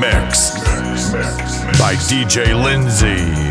mix by DJ Lindsay.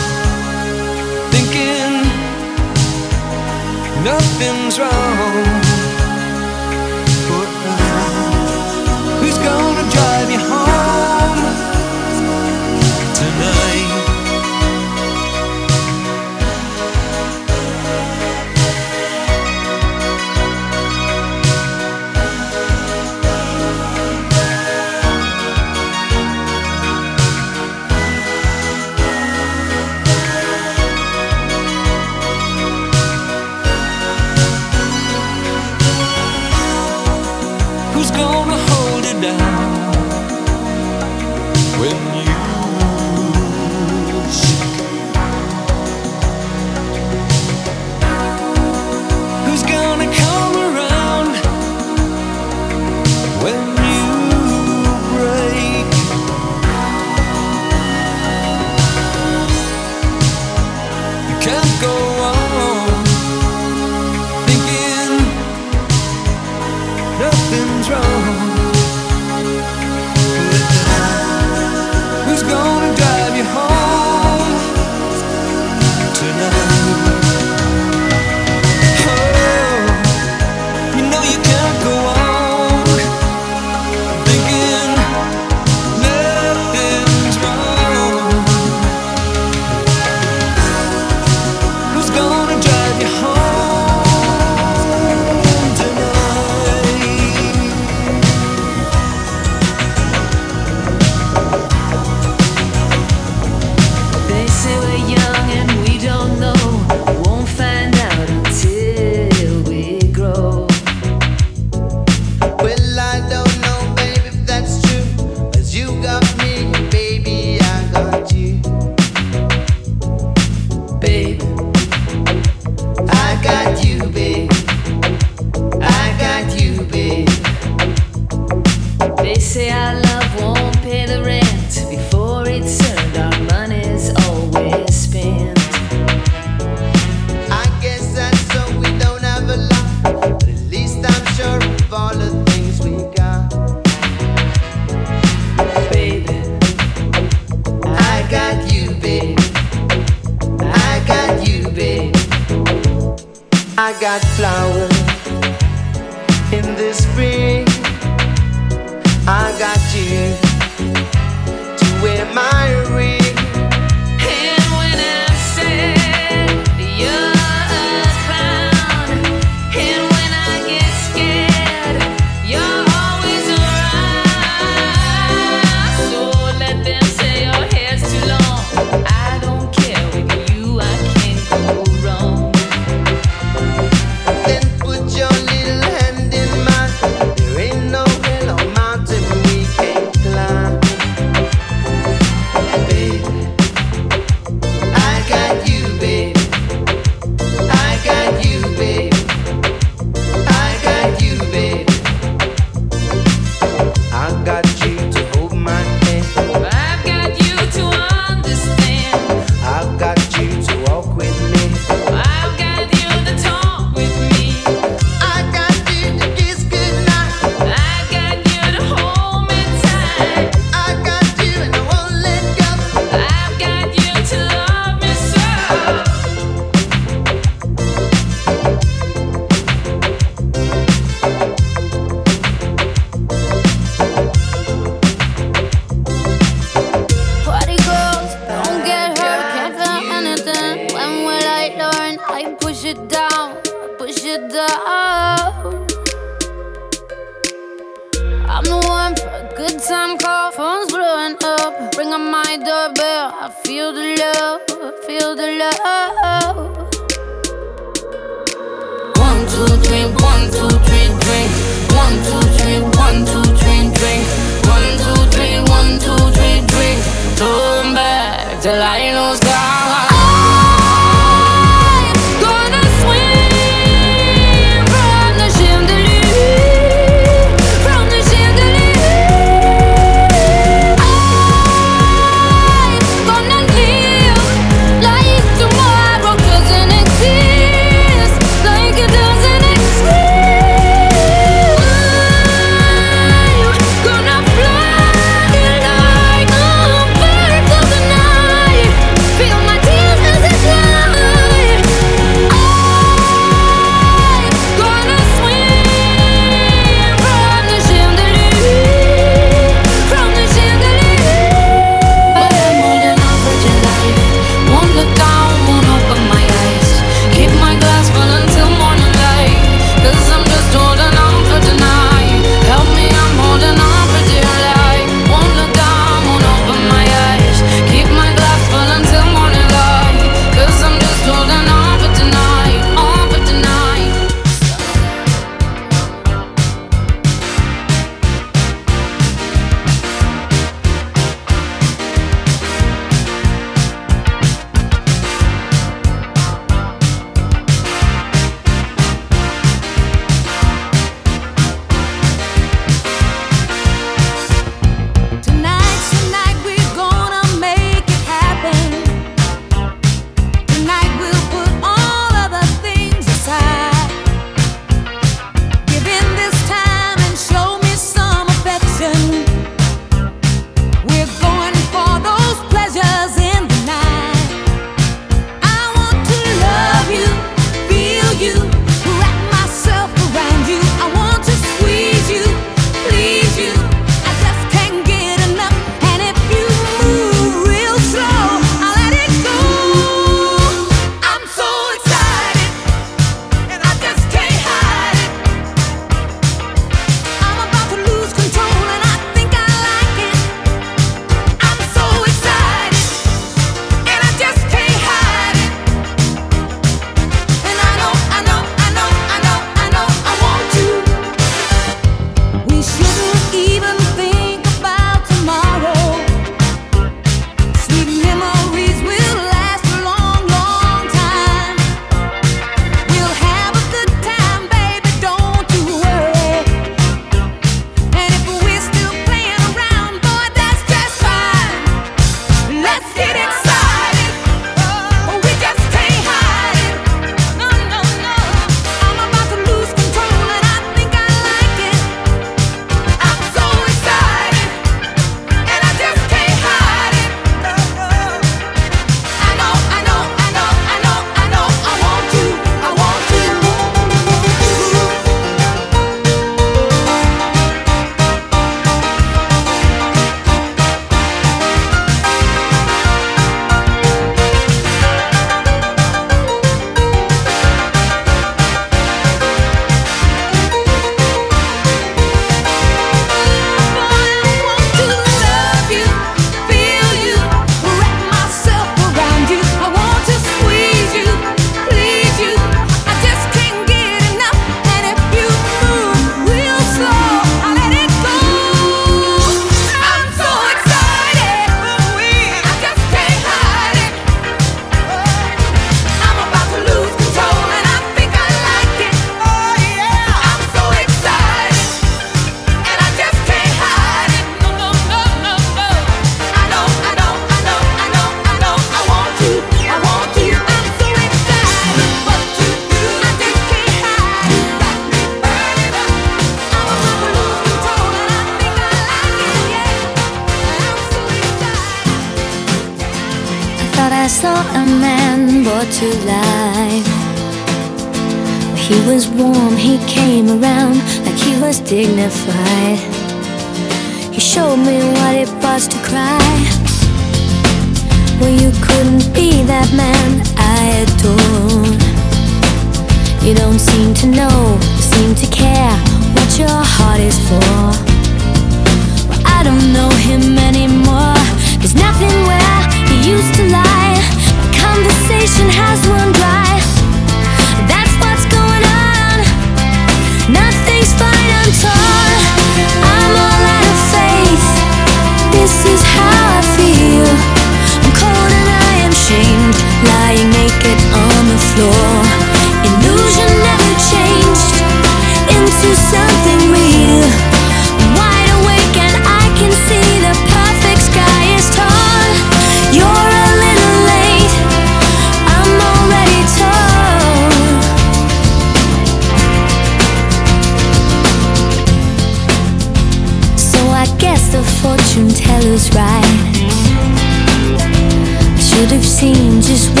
just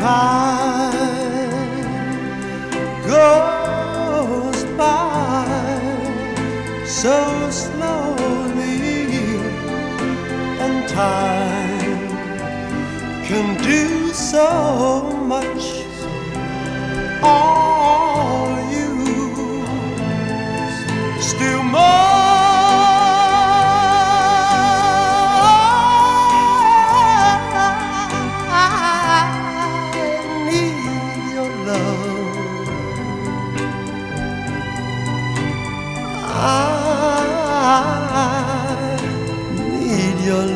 time goes by so slowly, and time can do so much.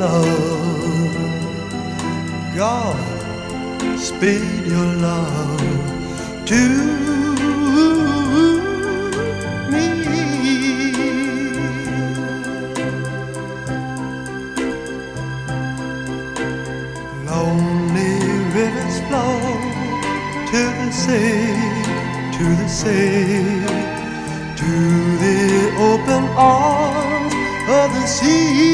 love. God, speed your love to me. Lonely rivers flow to the sea, to the sea, to the open arms of the sea.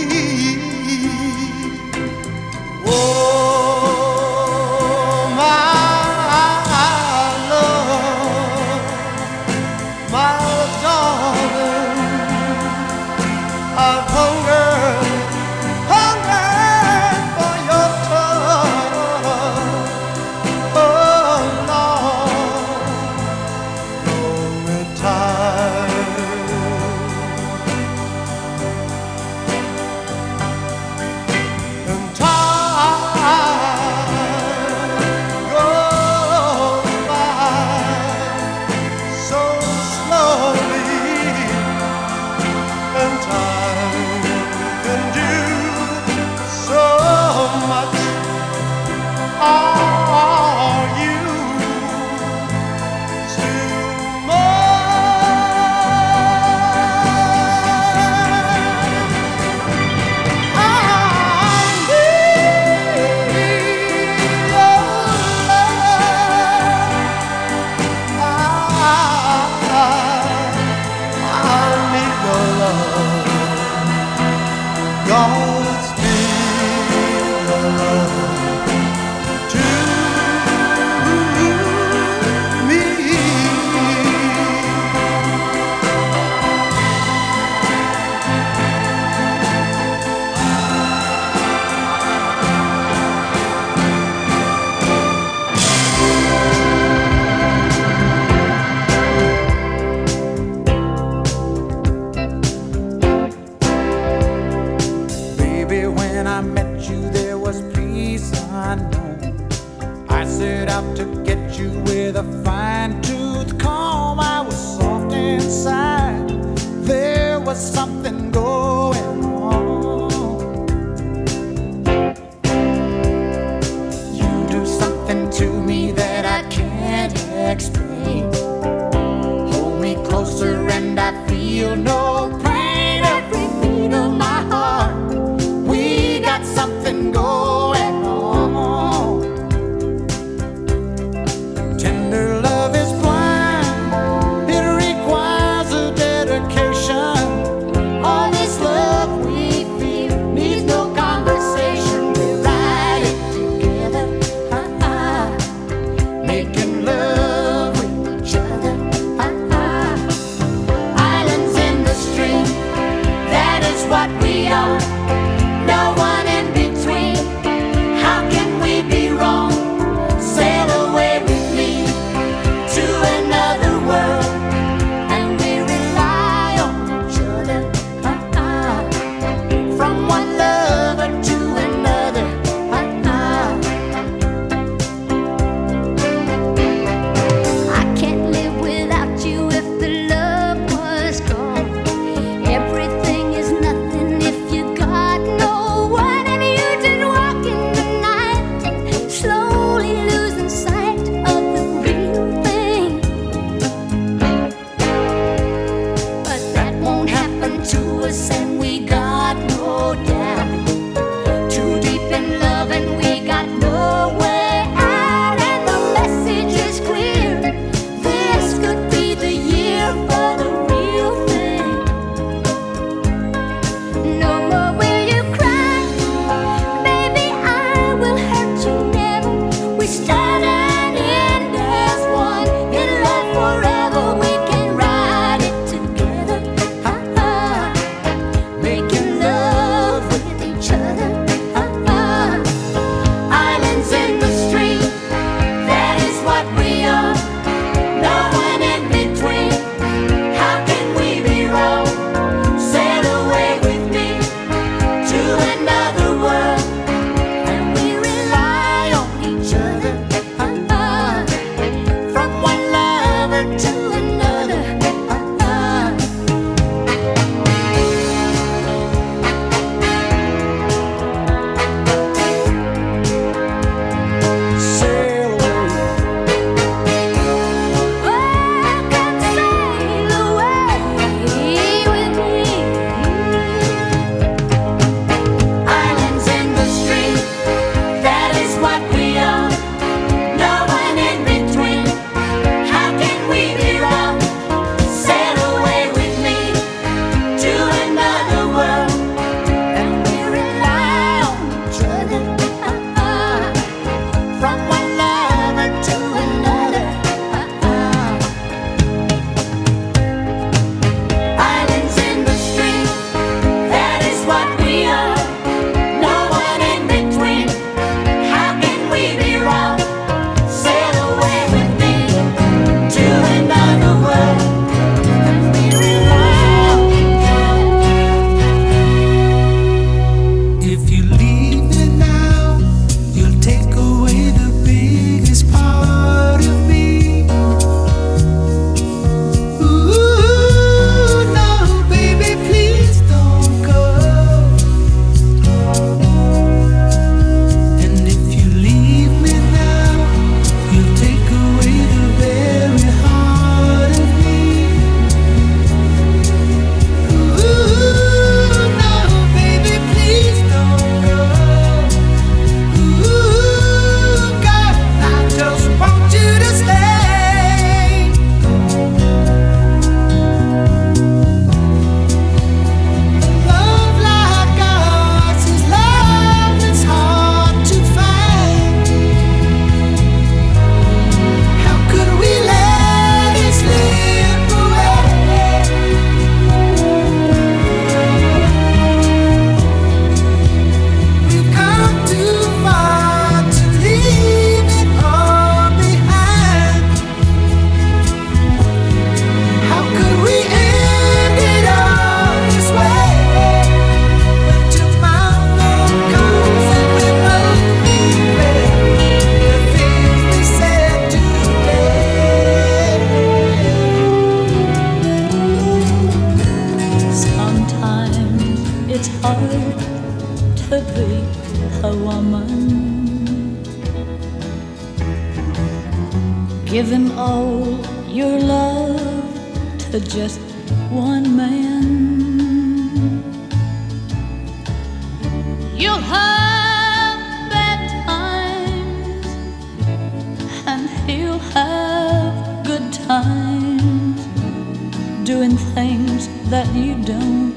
things that you don't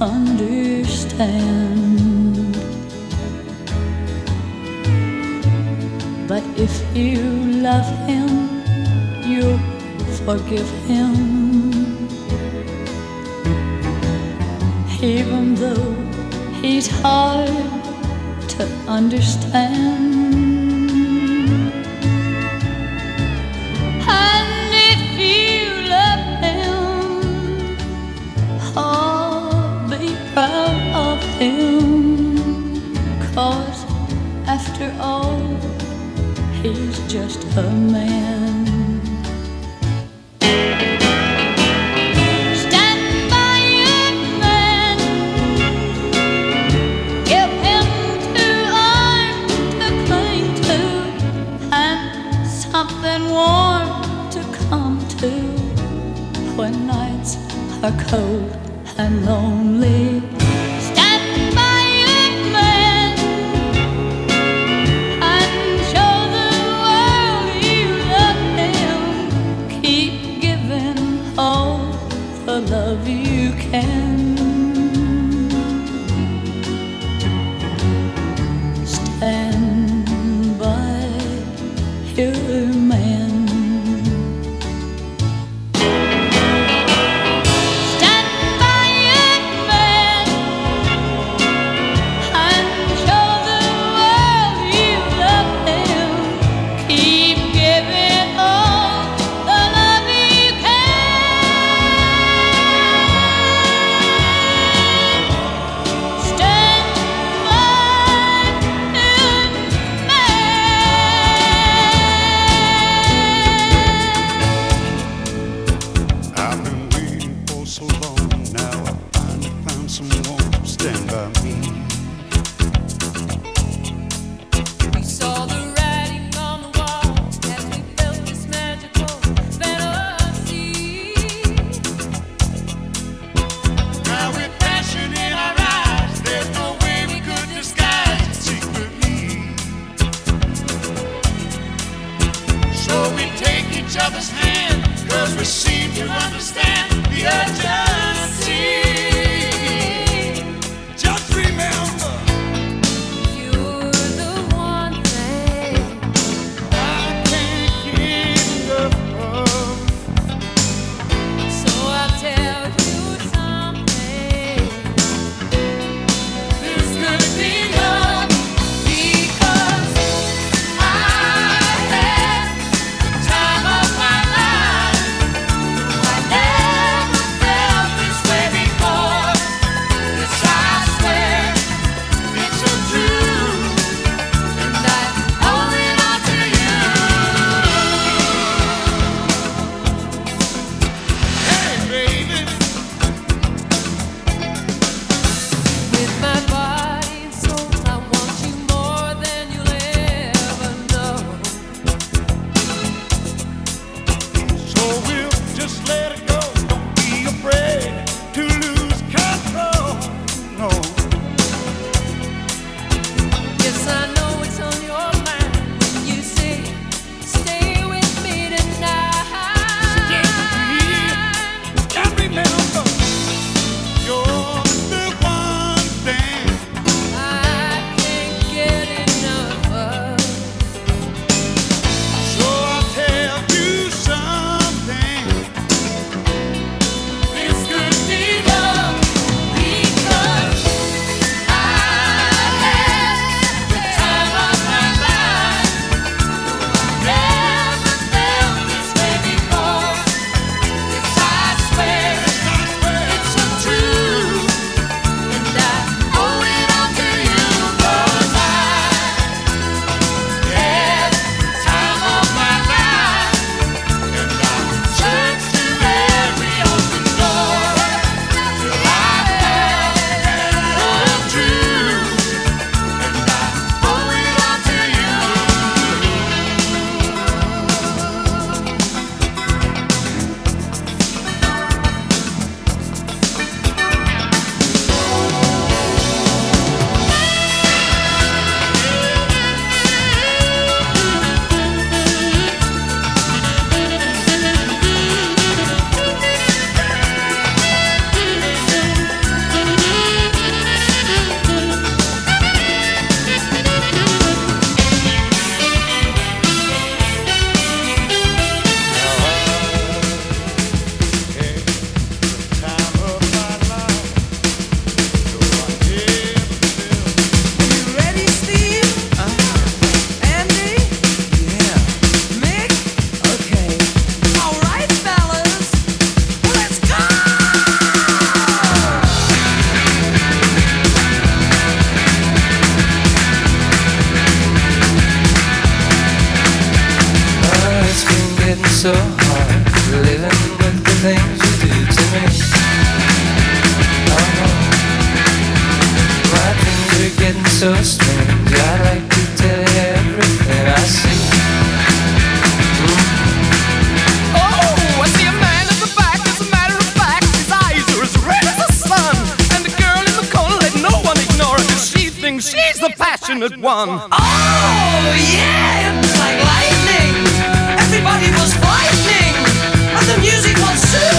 understand. But if you love him, you'll forgive him. Even though he's hard to understand. is just a man. fortunate one. Oh, yeah, it was like lightning. Everybody was frightening, and the music was soon.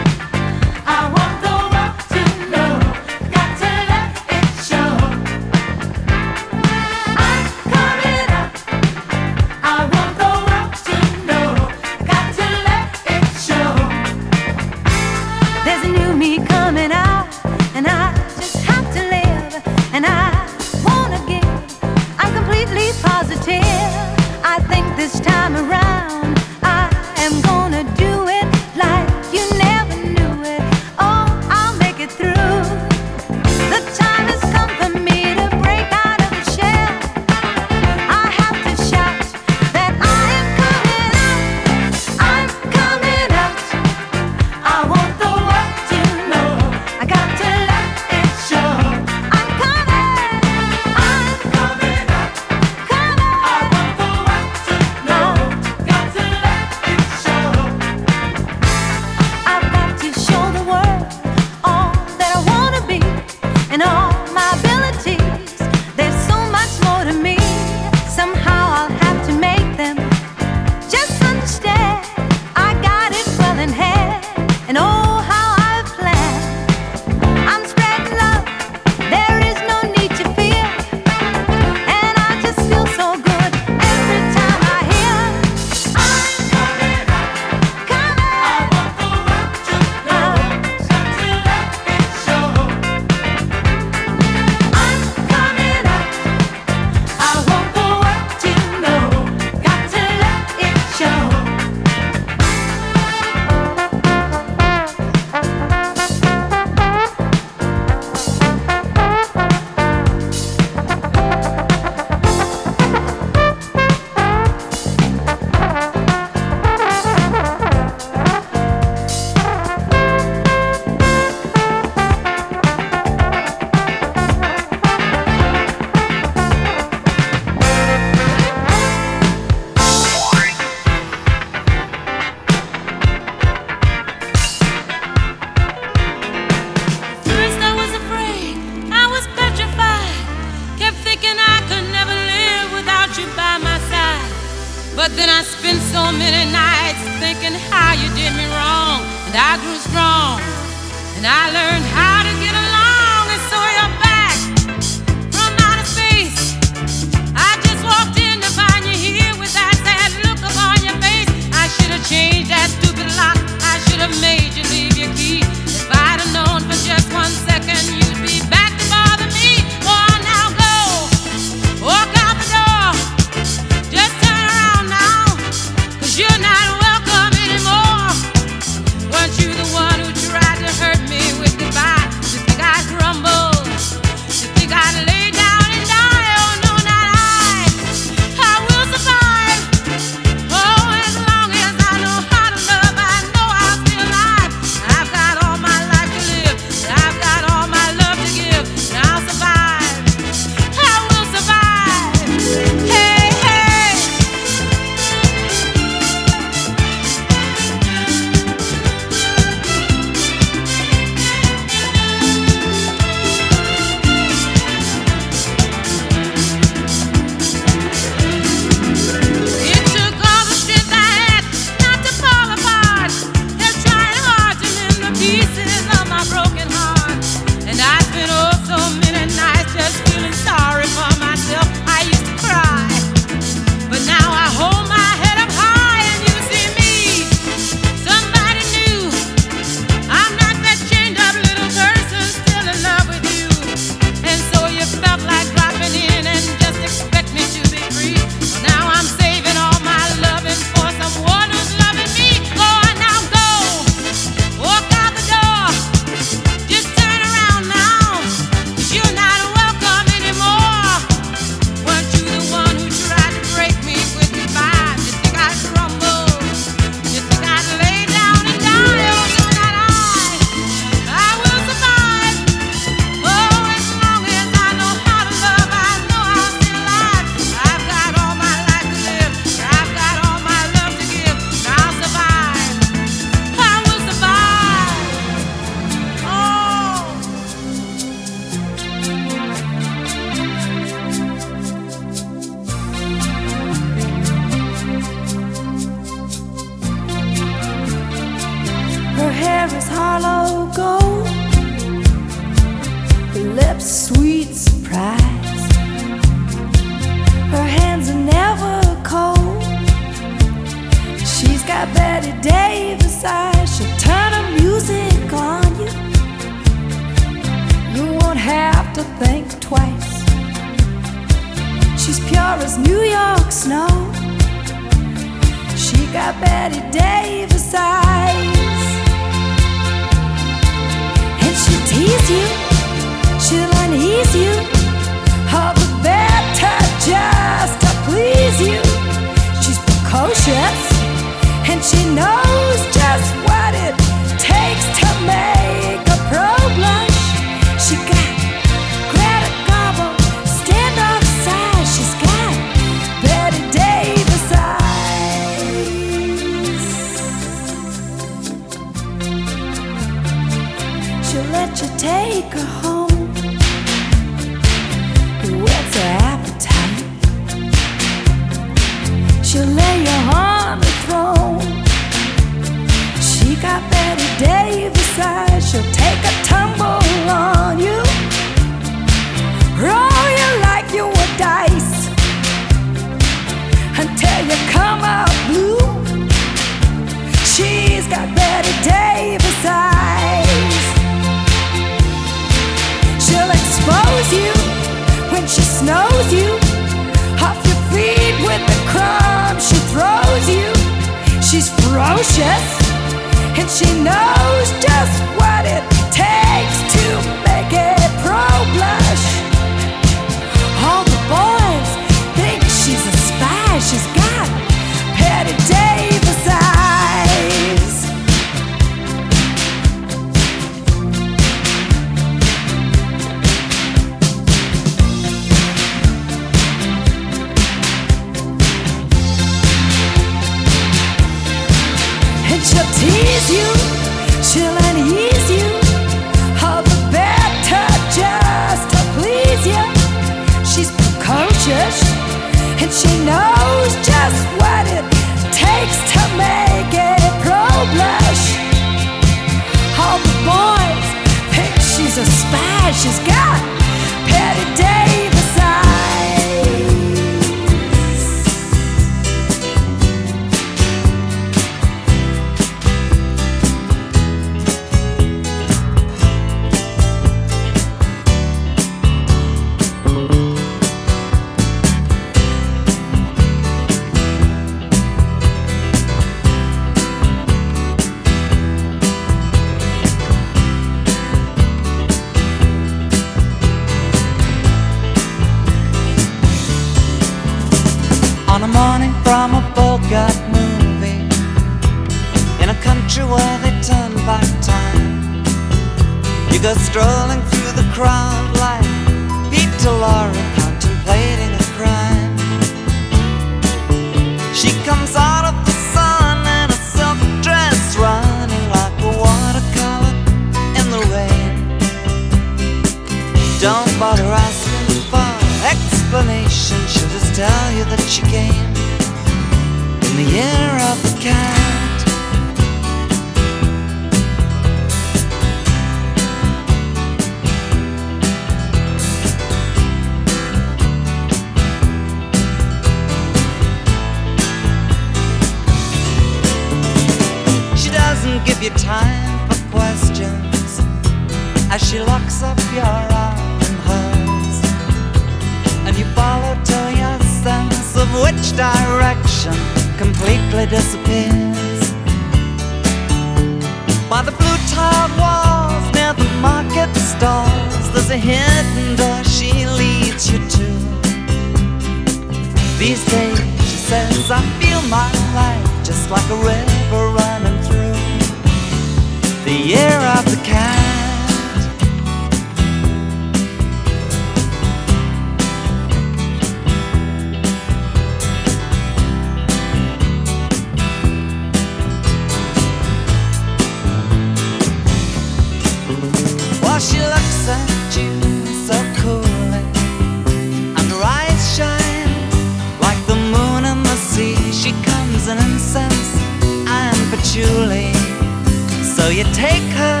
Will you take her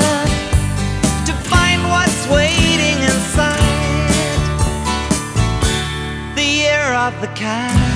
to find what's waiting inside the year of the cat?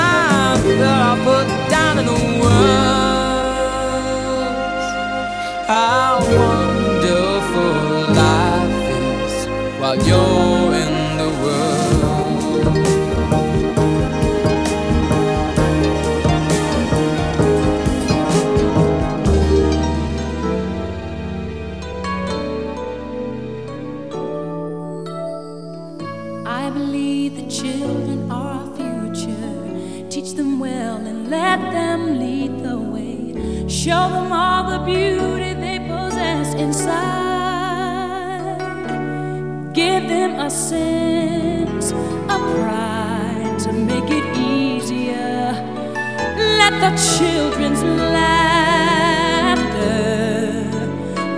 that I put down in the words. How wonderful life is while you're. Show them all the beauty they possess inside. Give them a sense of pride to make it easier. Let the children's laughter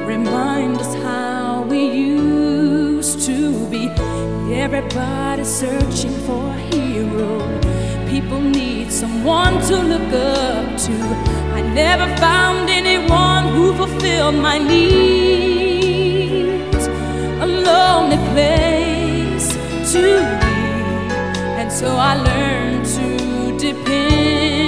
remind us how we used to be. Everybody searching for a hero. People need someone to look up to I never found anyone who fulfilled my needs. A lonely place to be, and so I learned to depend.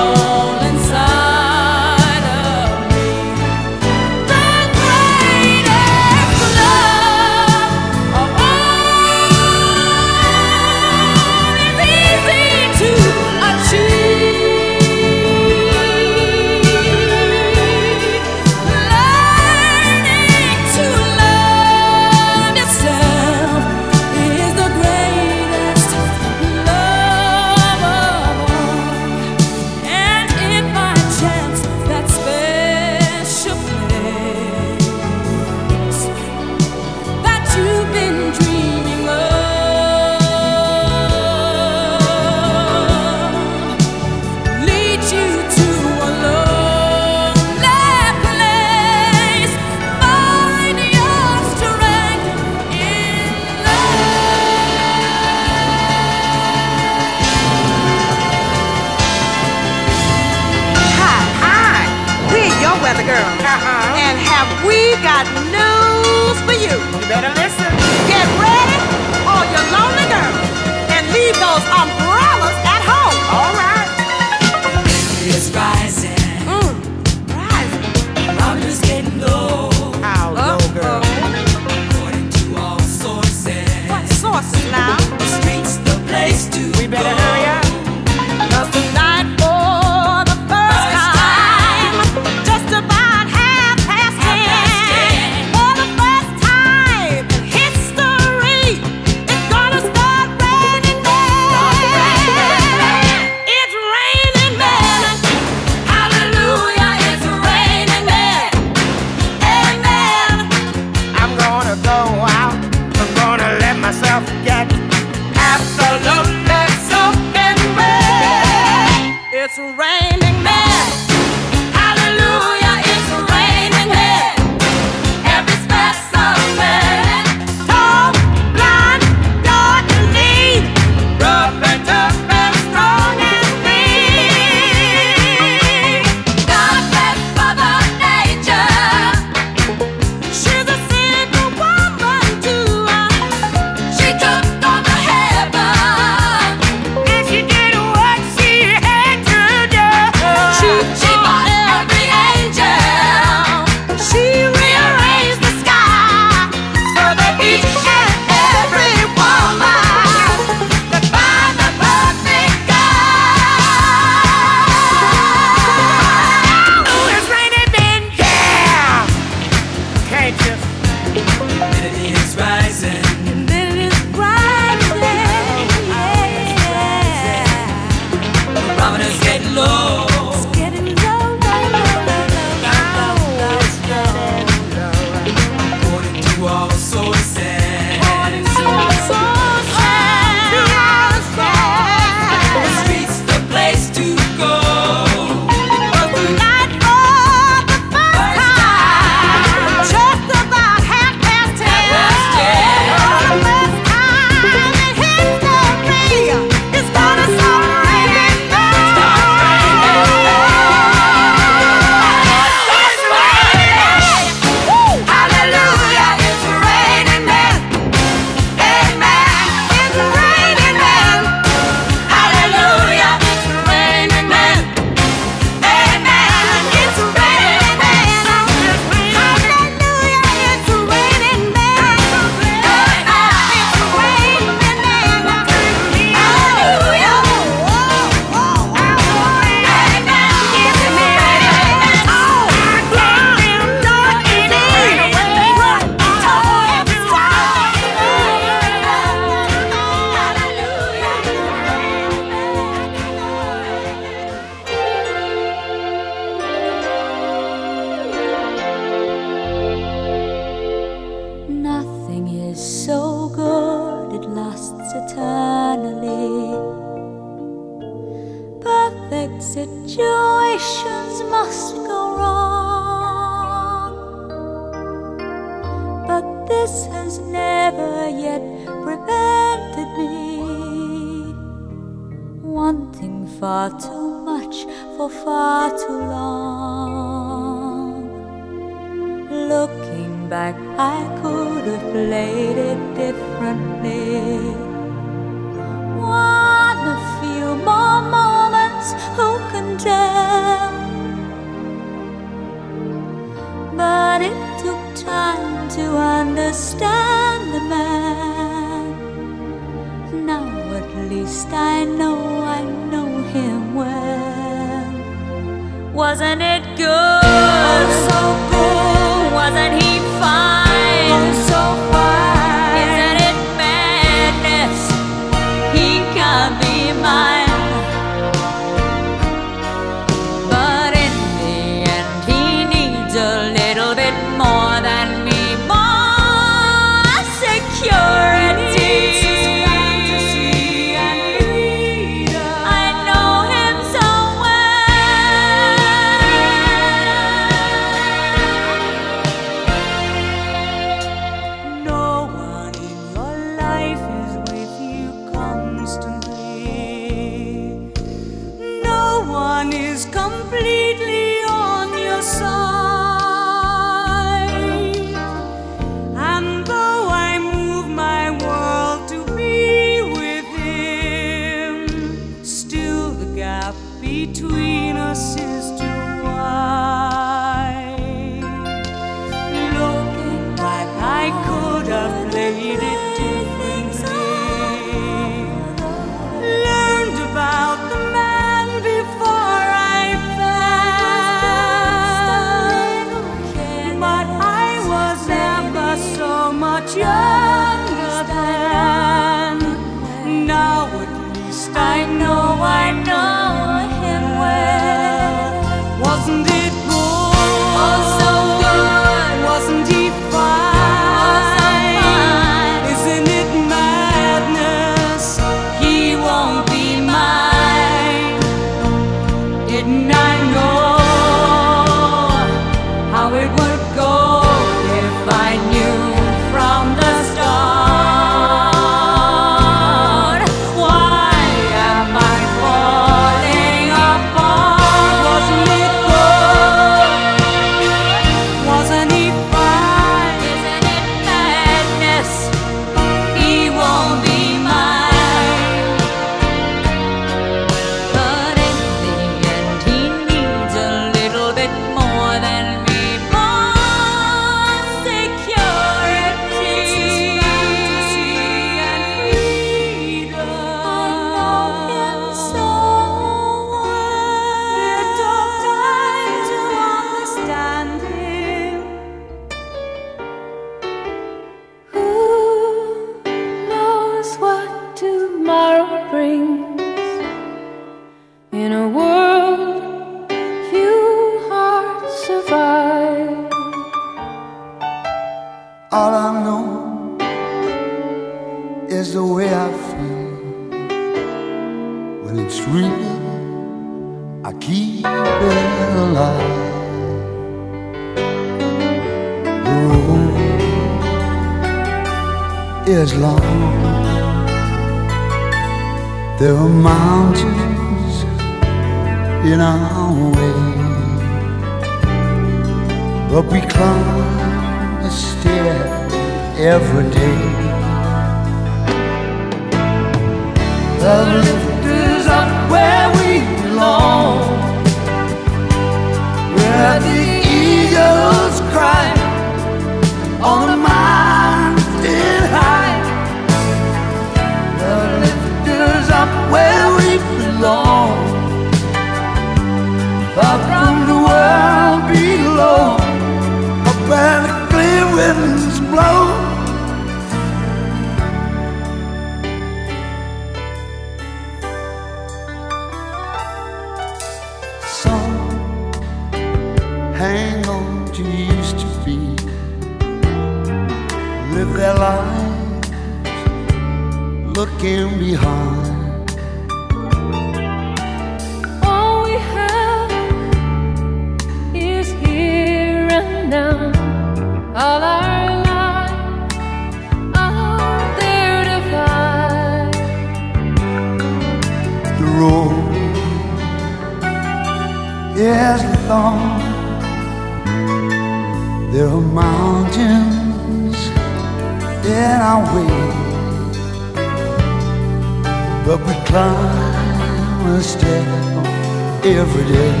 every day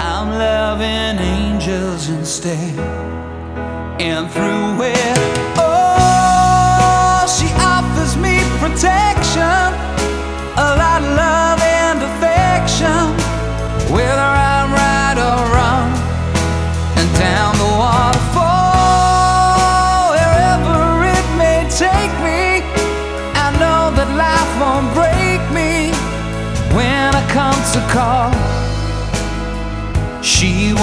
I'm loving angels instead.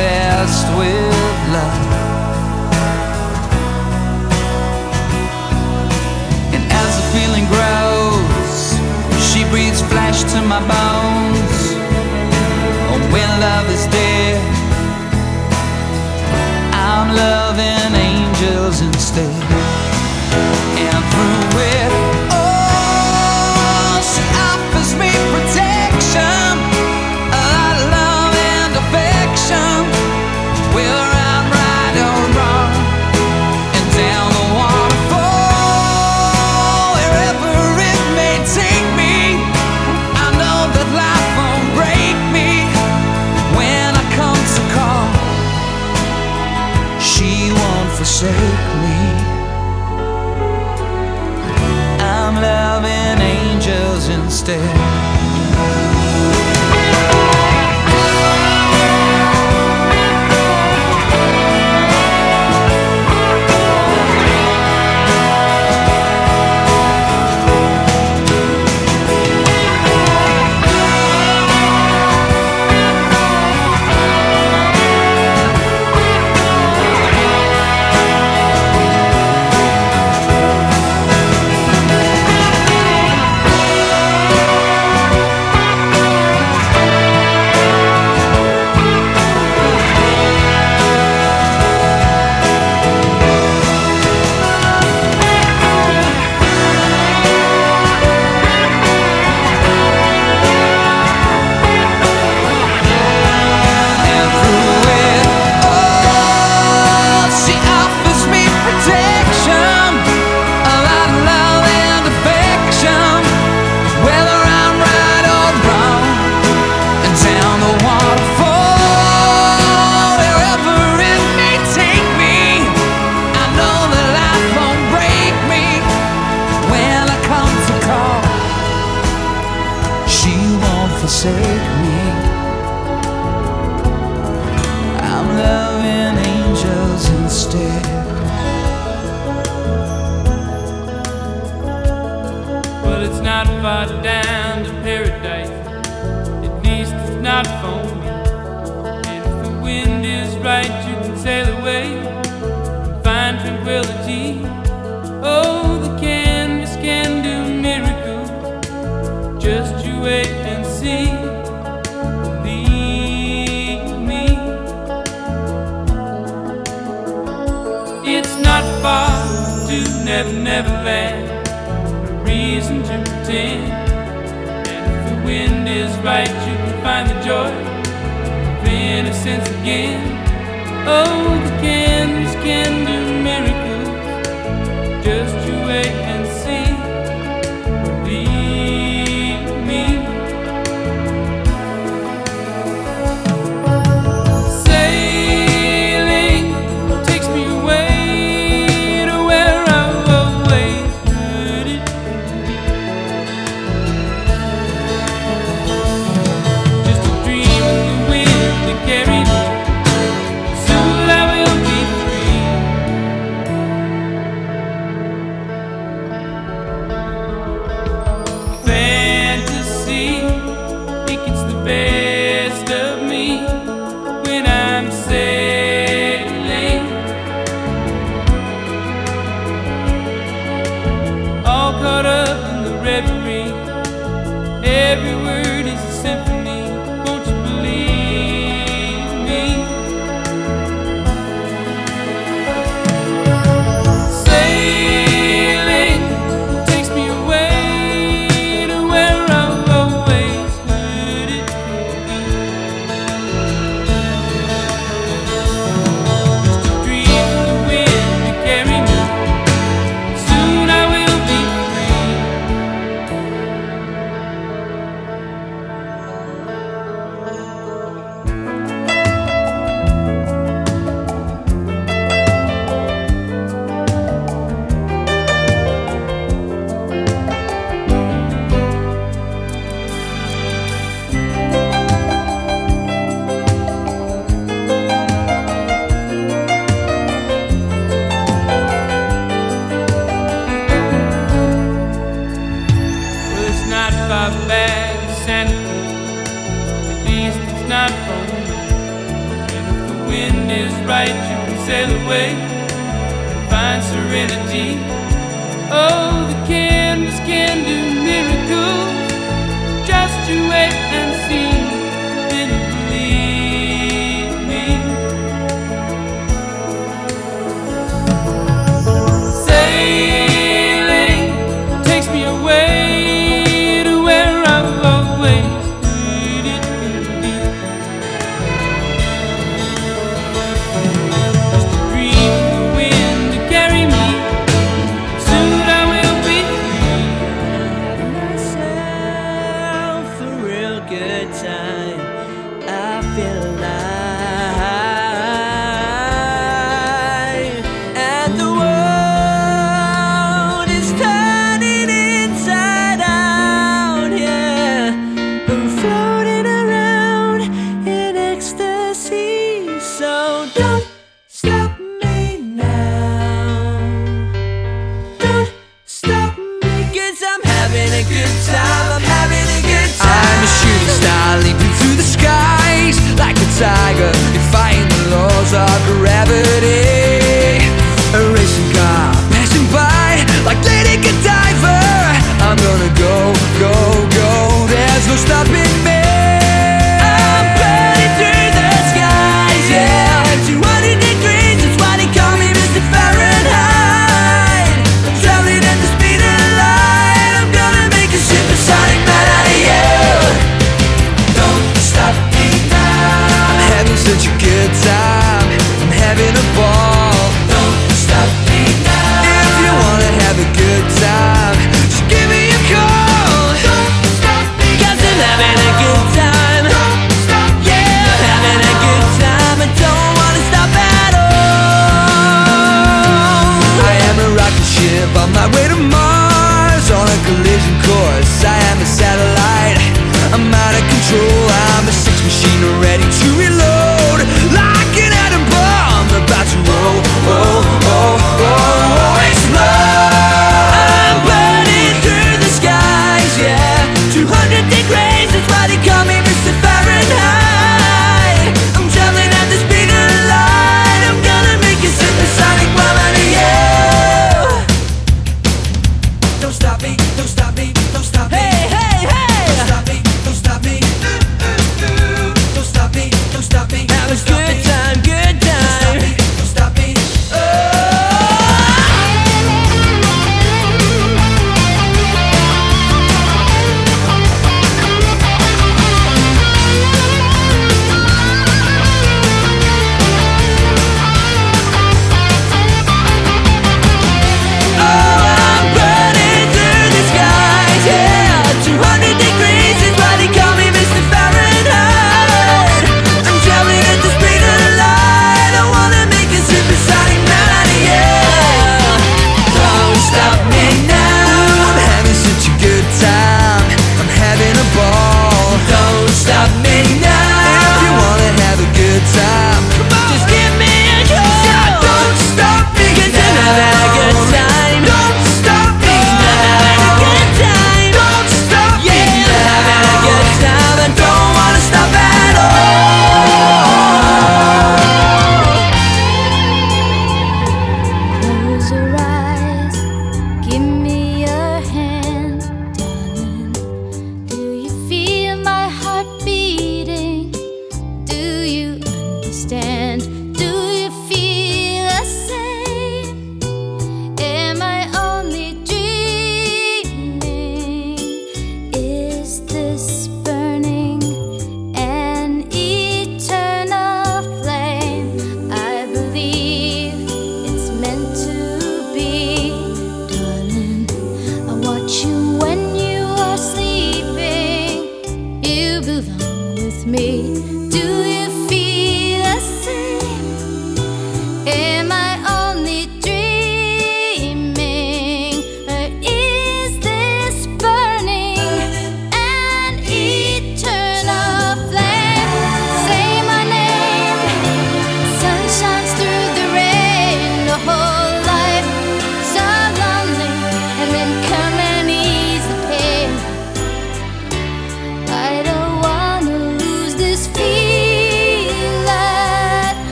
blessed with love. And as the feeling grows, she breathes flesh to my bones. And when love is dead, I'm loving angels instead. take me bad, a reason to pretend. And if the wind is right, you can find the joy of innocence again. Oh, the candles can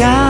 down.